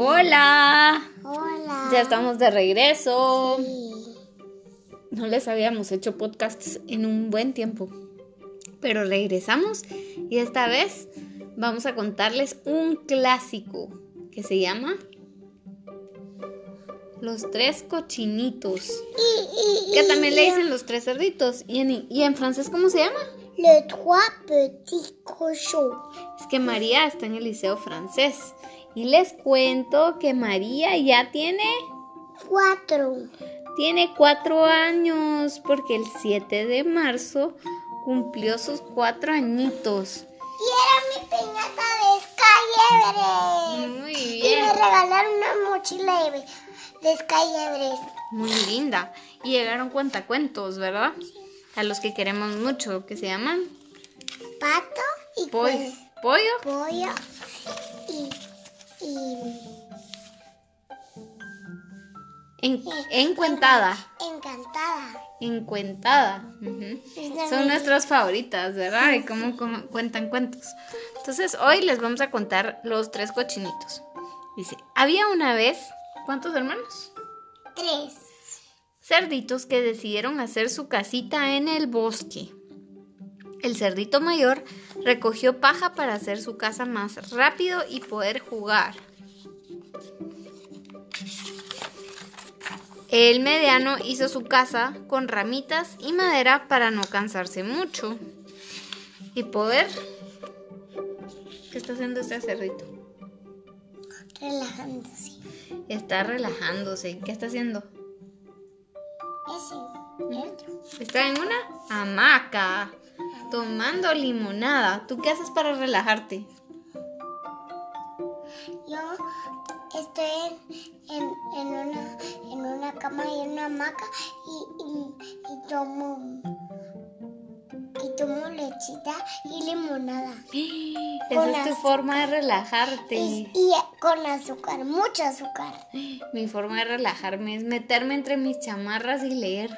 Hola. Hola. Ya estamos de regreso. Sí. No les habíamos hecho podcasts en un buen tiempo. Pero regresamos y esta vez vamos a contarles un clásico que se llama Los tres cochinitos. Y, y, Que también le dicen los tres cerditos. ¿Y en, y en francés cómo se llama? Le trois petits cochons. Es que María está en el liceo francés. Y les cuento que María ya tiene Cuatro. Tiene cuatro años porque el 7 de marzo cumplió sus cuatro añitos. Y era mi piñata de Sky Everest. Muy Y bien. me regalaron una mochila de, de Sky Everest. Muy linda. Y llegaron cuentacuentos, ¿verdad? A los que queremos mucho, que se llaman Pato y pollo. ¿Pollo? pollo. Y, En, encuentada. encantada. Encuentada. Son nuestras favoritas, ¿verdad? Y cómo, cómo cuentan cuentos. Entonces, hoy les vamos a contar los tres cochinitos. Dice, había una vez, ¿cuántos hermanos? Tres. cerditos que decidieron hacer su casita en el bosque. El cerdito mayor recogió paja para hacer su casa más rápido y poder jugar. El mediano hizo su casa con ramitas y madera para no cansarse mucho y poder... ¿Qué está haciendo este cerdito? Relajándose. Está relajándose. ¿Qué está haciendo? Ese. el otro. Está en una hamaca, tomando limonada. ¿Tú qué haces para relajarte? Yo estoy en, en, en una, en una cama y en una hamaca y, y, y tomo y tomo lechita y limonada. Esa es tu azúcar. forma de relajarte. Y, y con azúcar, mucho azúcar. Mi forma de relajarme es meterme entre mis chamarras y leer.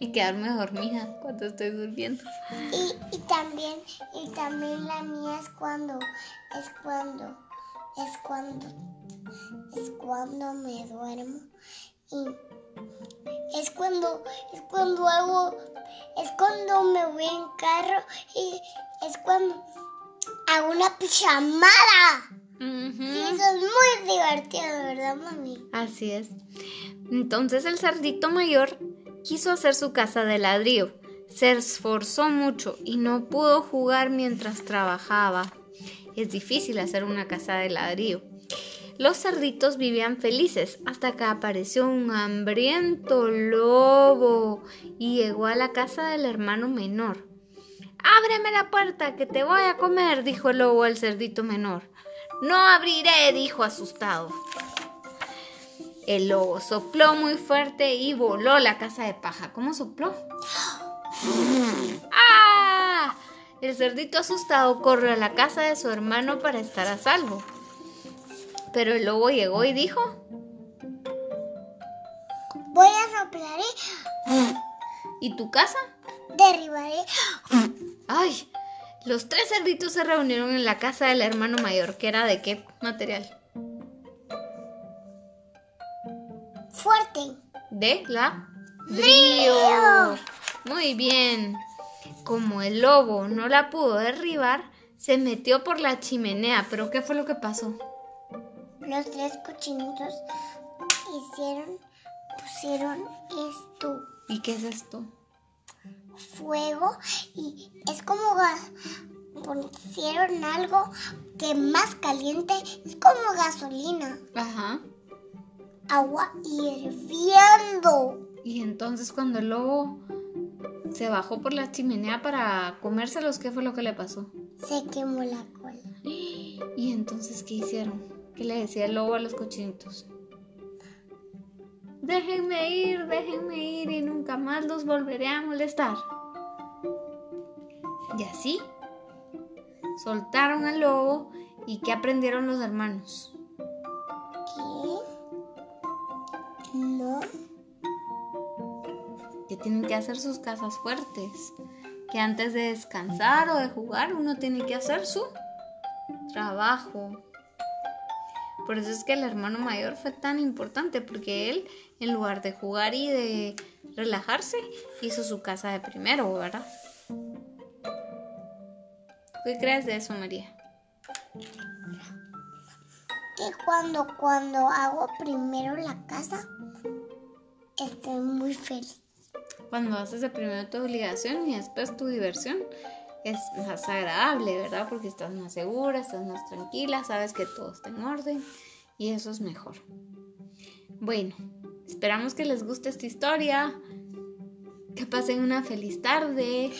Y quedarme dormida cuando estoy durmiendo. Y, y también, y también la mía es cuando, es cuando, es cuando, es cuando me duermo. Y es cuando, es cuando hago, es cuando me voy en carro y es cuando hago una pijamada. Y eso es muy divertido, ¿verdad, mami? Así es. Entonces el cerdito mayor quiso hacer su casa de ladrillo. Se esforzó mucho y no pudo jugar mientras trabajaba. Es difícil hacer una casa de ladrillo. Los cerditos vivían felices hasta que apareció un hambriento lobo y llegó a la casa del hermano menor. Ábreme la puerta que te voy a comer, dijo el lobo al cerdito menor. No abriré, dijo asustado. El lobo sopló muy fuerte y voló la casa de paja. ¿Cómo sopló? ¡Ah! El cerdito asustado corrió a la casa de su hermano para estar a salvo. Pero el lobo llegó y dijo, Voy a soplar y ¿y tu casa? derribaré ¡Ay! Los tres cerditos se reunieron en la casa del hermano mayor, que era de qué material? Fuerte. De la río. Muy bien. Como el lobo no la pudo derribar, se metió por la chimenea. ¿Pero qué fue lo que pasó? Los tres cochinitos hicieron, pusieron esto, ¿Y qué es esto? fuego y es como gas, pusieron algo que más caliente, es como gasolina, Ajá. Agua hirviendo. Y entonces cuando el lobo se bajó por la chimenea para comérselos, ¿qué fue lo que le pasó? Se quemó la cola. Y entonces, ¿qué hicieron? ¿Qué le decía el lobo a los cochinitos? Déjenme ir, déjenme ir y nunca más los volveré a molestar. Y así soltaron al lobo y ¿qué aprendieron los hermanos? Tienen que hacer sus casas fuertes. Que antes de descansar o de jugar uno tiene que hacer su trabajo. Por eso es que el hermano mayor fue tan importante, porque él, en lugar de jugar y de relajarse, hizo su casa de primero, ¿verdad? ¿Qué crees de eso, María? Que cuando, cuando hago primero la casa, estoy muy feliz. Cuando haces de primero tu obligación y después tu diversión, es más agradable, ¿verdad? Porque estás más segura, estás más tranquila, sabes que todo está en orden y eso es mejor. Bueno, esperamos que les guste esta historia. Que pasen una feliz tarde. Es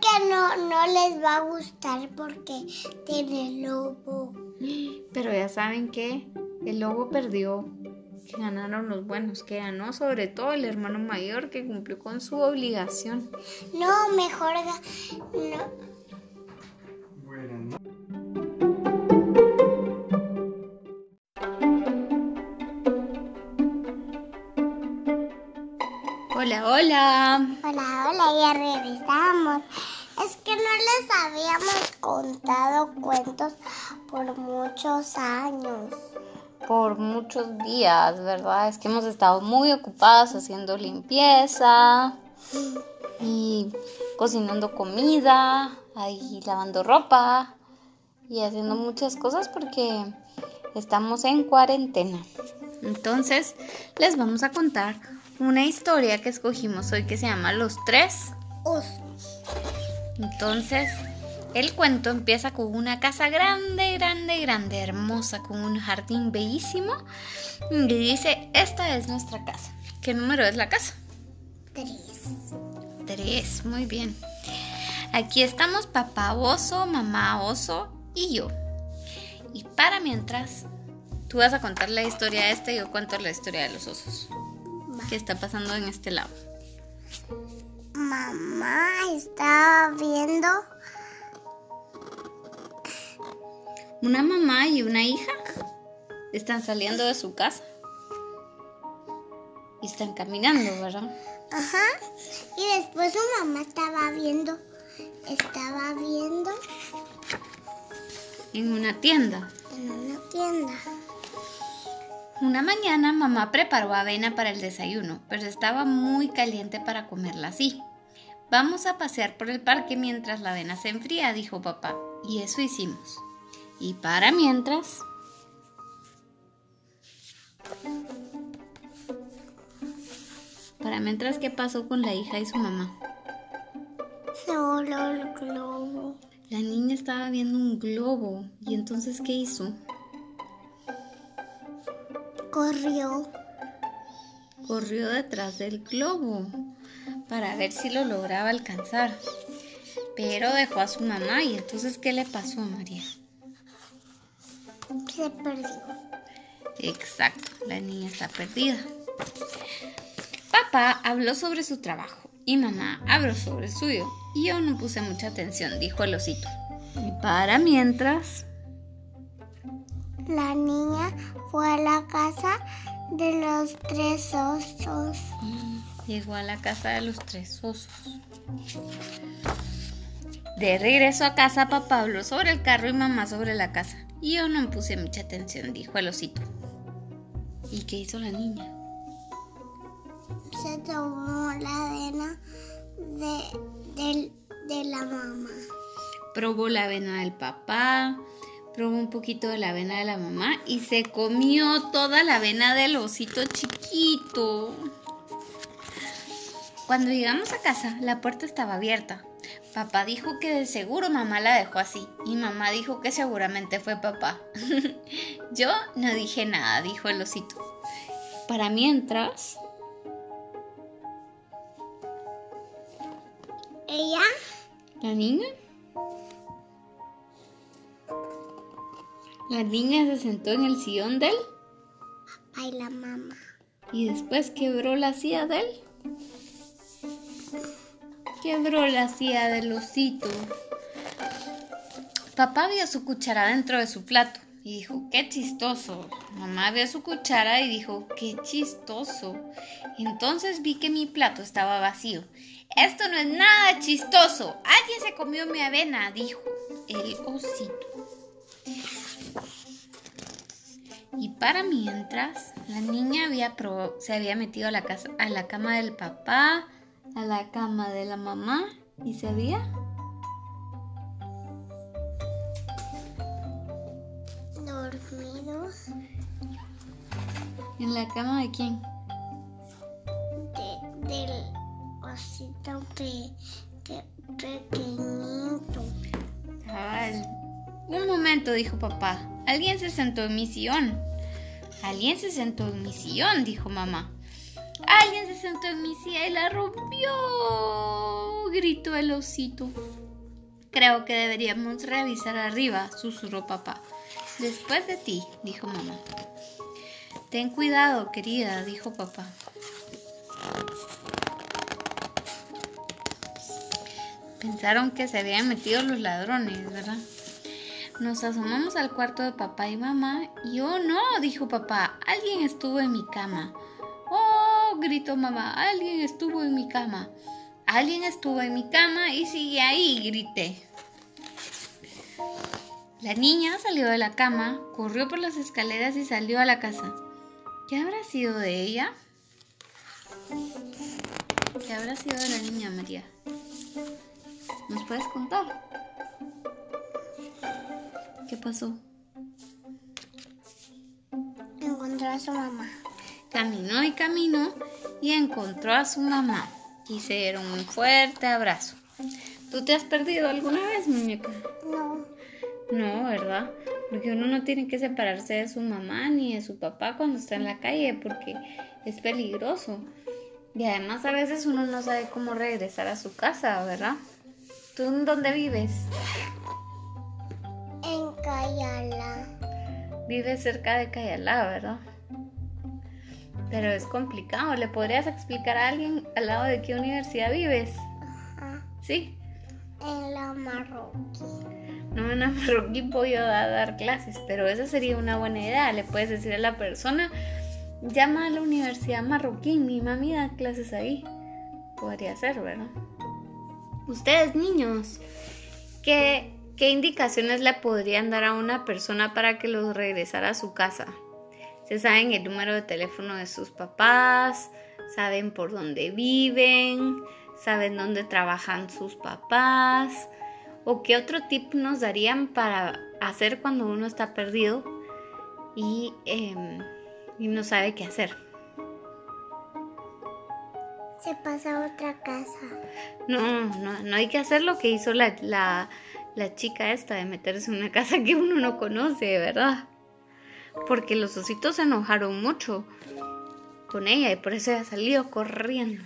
que no, no les va a gustar porque tiene lobo. Pero ya saben que el lobo perdió. Que ganaron los buenos, que ganó sobre todo el hermano mayor que cumplió con su obligación. No, mejor no. Hola, hola. Hola, hola, ya regresamos. Es que no les habíamos contado cuentos por muchos años. Por muchos días, ¿verdad? Es que hemos estado muy ocupadas haciendo limpieza y cocinando comida, ahí lavando ropa y haciendo muchas cosas porque estamos en cuarentena. Entonces, les vamos a contar una historia que escogimos hoy que se llama Los Tres Osos. Entonces, el cuento empieza con una casa grande, grande, grande, hermosa, con un jardín bellísimo. Y dice, esta es nuestra casa. ¿Qué número es la casa? Tres. Tres, muy bien. Aquí estamos papá oso, mamá oso y yo. Y para mientras, tú vas a contar la historia de este y yo cuento la historia de los osos. ¿Qué está pasando en este lado? Mamá está viendo Una mamá y una hija están saliendo de su casa. Y están caminando, ¿verdad? Ajá. Y después su mamá estaba viendo, estaba viendo En una tienda. en una tienda. Una mañana mamá preparó avena para el desayuno, pero estaba muy caliente para comerla así. Vamos a pasear por el parque mientras la avena se enfría, dijo papá. Y eso hicimos. Y para mientras... Para mientras, ¿qué pasó con la hija y su mamá? Se voló el globo. La niña estaba viendo un globo. ¿Y entonces qué hizo? Corrió. Corrió detrás del globo para ver si lo lograba alcanzar. Pero dejó a su mamá y entonces ¿qué le pasó a María? Se perdió. Exacto, la niña está perdida. Papá habló sobre su trabajo y mamá habló sobre el suyo. Y yo no puse mucha atención, dijo el osito. Y para mientras, La niña fue a la casa de los tres osos. llegó a la casa de los tres osos. De regreso a casa, papá habló sobre el carro y mamá sobre la casa. Y yo no puse mucha atención, dijo el osito. ¿Y qué hizo la niña? Se tomó la avena de, del- de la mamá. Probó la avena del papá, probó un poquito de la avena de la mamá y se comió toda la avena del osito chiquito. Cuando llegamos a casa, la puerta estaba abierta. Papá dijo que de seguro mamá la dejó así y mamá dijo que seguramente fue papá. Yo no dije nada, dijo el osito. Para mientras, Ella la niña La niña se sentó en el sillón de él y la mamá. y después quebró la silla de él. Quebró la silla del osito. Papá vio su cuchara dentro de su plato y dijo, qué chistoso. Mamá vio su cuchara y dijo, qué chistoso. Entonces vi que mi plato estaba vacío. Esto no es nada chistoso. Alguien se comió mi avena, dijo el osito. Y Para mientras, la niña había se había metido a la, casa, a la cama del papá, a la cama de la mamá y se había dormido. ¿En la cama de quién? De, del osito pequeñito. Un momento, dijo papá. Alguien se sentó en mi sillón. Alguien se sentó en mi sillón, dijo mamá. Sentó en mi silla y la rompió, gritó el osito. Creo que deberíamos revisar arriba, susurró papá. Después de ti, dijo mamá. Ten cuidado, querida, dijo papá. Pensaron que se habían metido los ladrones, ¿verdad? Nos asomamos al cuarto de papá y mamá y oh no, dijo papá, alguien estuvo en mi cama. Gritó mamá, alguien estuvo en mi cama. Alguien estuvo en mi cama y sigue ahí, grité. La niña salió de la cama, corrió por las escaleras y salió a la casa. ¿Qué habrá sido de ella? ¿Qué habrá sido de la niña, María? ¿Nos puedes contar? ¿Qué pasó? Encontró a su mamá. Caminó y caminó y encontró a su mamá. Y se dieron un fuerte abrazo. ¿Tú te has perdido alguna vez, muñeca? No. No, ¿verdad? Porque uno no tiene que separarse de su mamá ni de su papá cuando está en la calle porque es peligroso. Y además a veces uno no sabe cómo regresar a su casa, ¿verdad? ¿Tú en dónde vives? En Cayala. Vive cerca de Cayala, ¿verdad? Pero es complicado. ¿Le podrías explicar a alguien al lado de qué universidad vives? Ajá. ¿Sí? En la Marroquí. No, en la Marroquí puedo dar clases, pero esa sería una buena idea. Le puedes decir a la persona, llama a la Universidad Marroquí, mi mami da clases ahí. Podría ser, ¿verdad? Ustedes, niños, ¿qué ¿Qué indicaciones le podrían dar a una persona para que los regresara a su casa? Se saben el número de teléfono de sus papás, saben por dónde viven, saben dónde trabajan sus papás, o qué otro tip nos darían para hacer cuando uno está perdido y, em, no sabe qué hacer. Se pasa a otra casa. No, no, no hay que hacer lo que hizo la, la la chica esta de meterse en una casa que uno no conoce, ¿verdad? Porque los ositos se enojaron mucho con ella y por eso ella salió corriendo.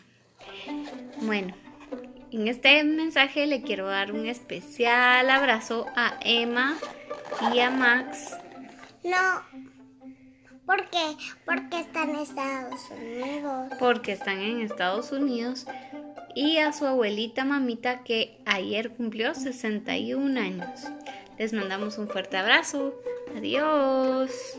Bueno, en este mensaje le quiero dar un especial abrazo a Emma y a Max. No, ¿por qué? Porque están en Estados Unidos. Porque están en Estados Unidos y a su abuelita mamita que ayer cumplió 61 años. Les mandamos un fuerte abrazo. Adiós.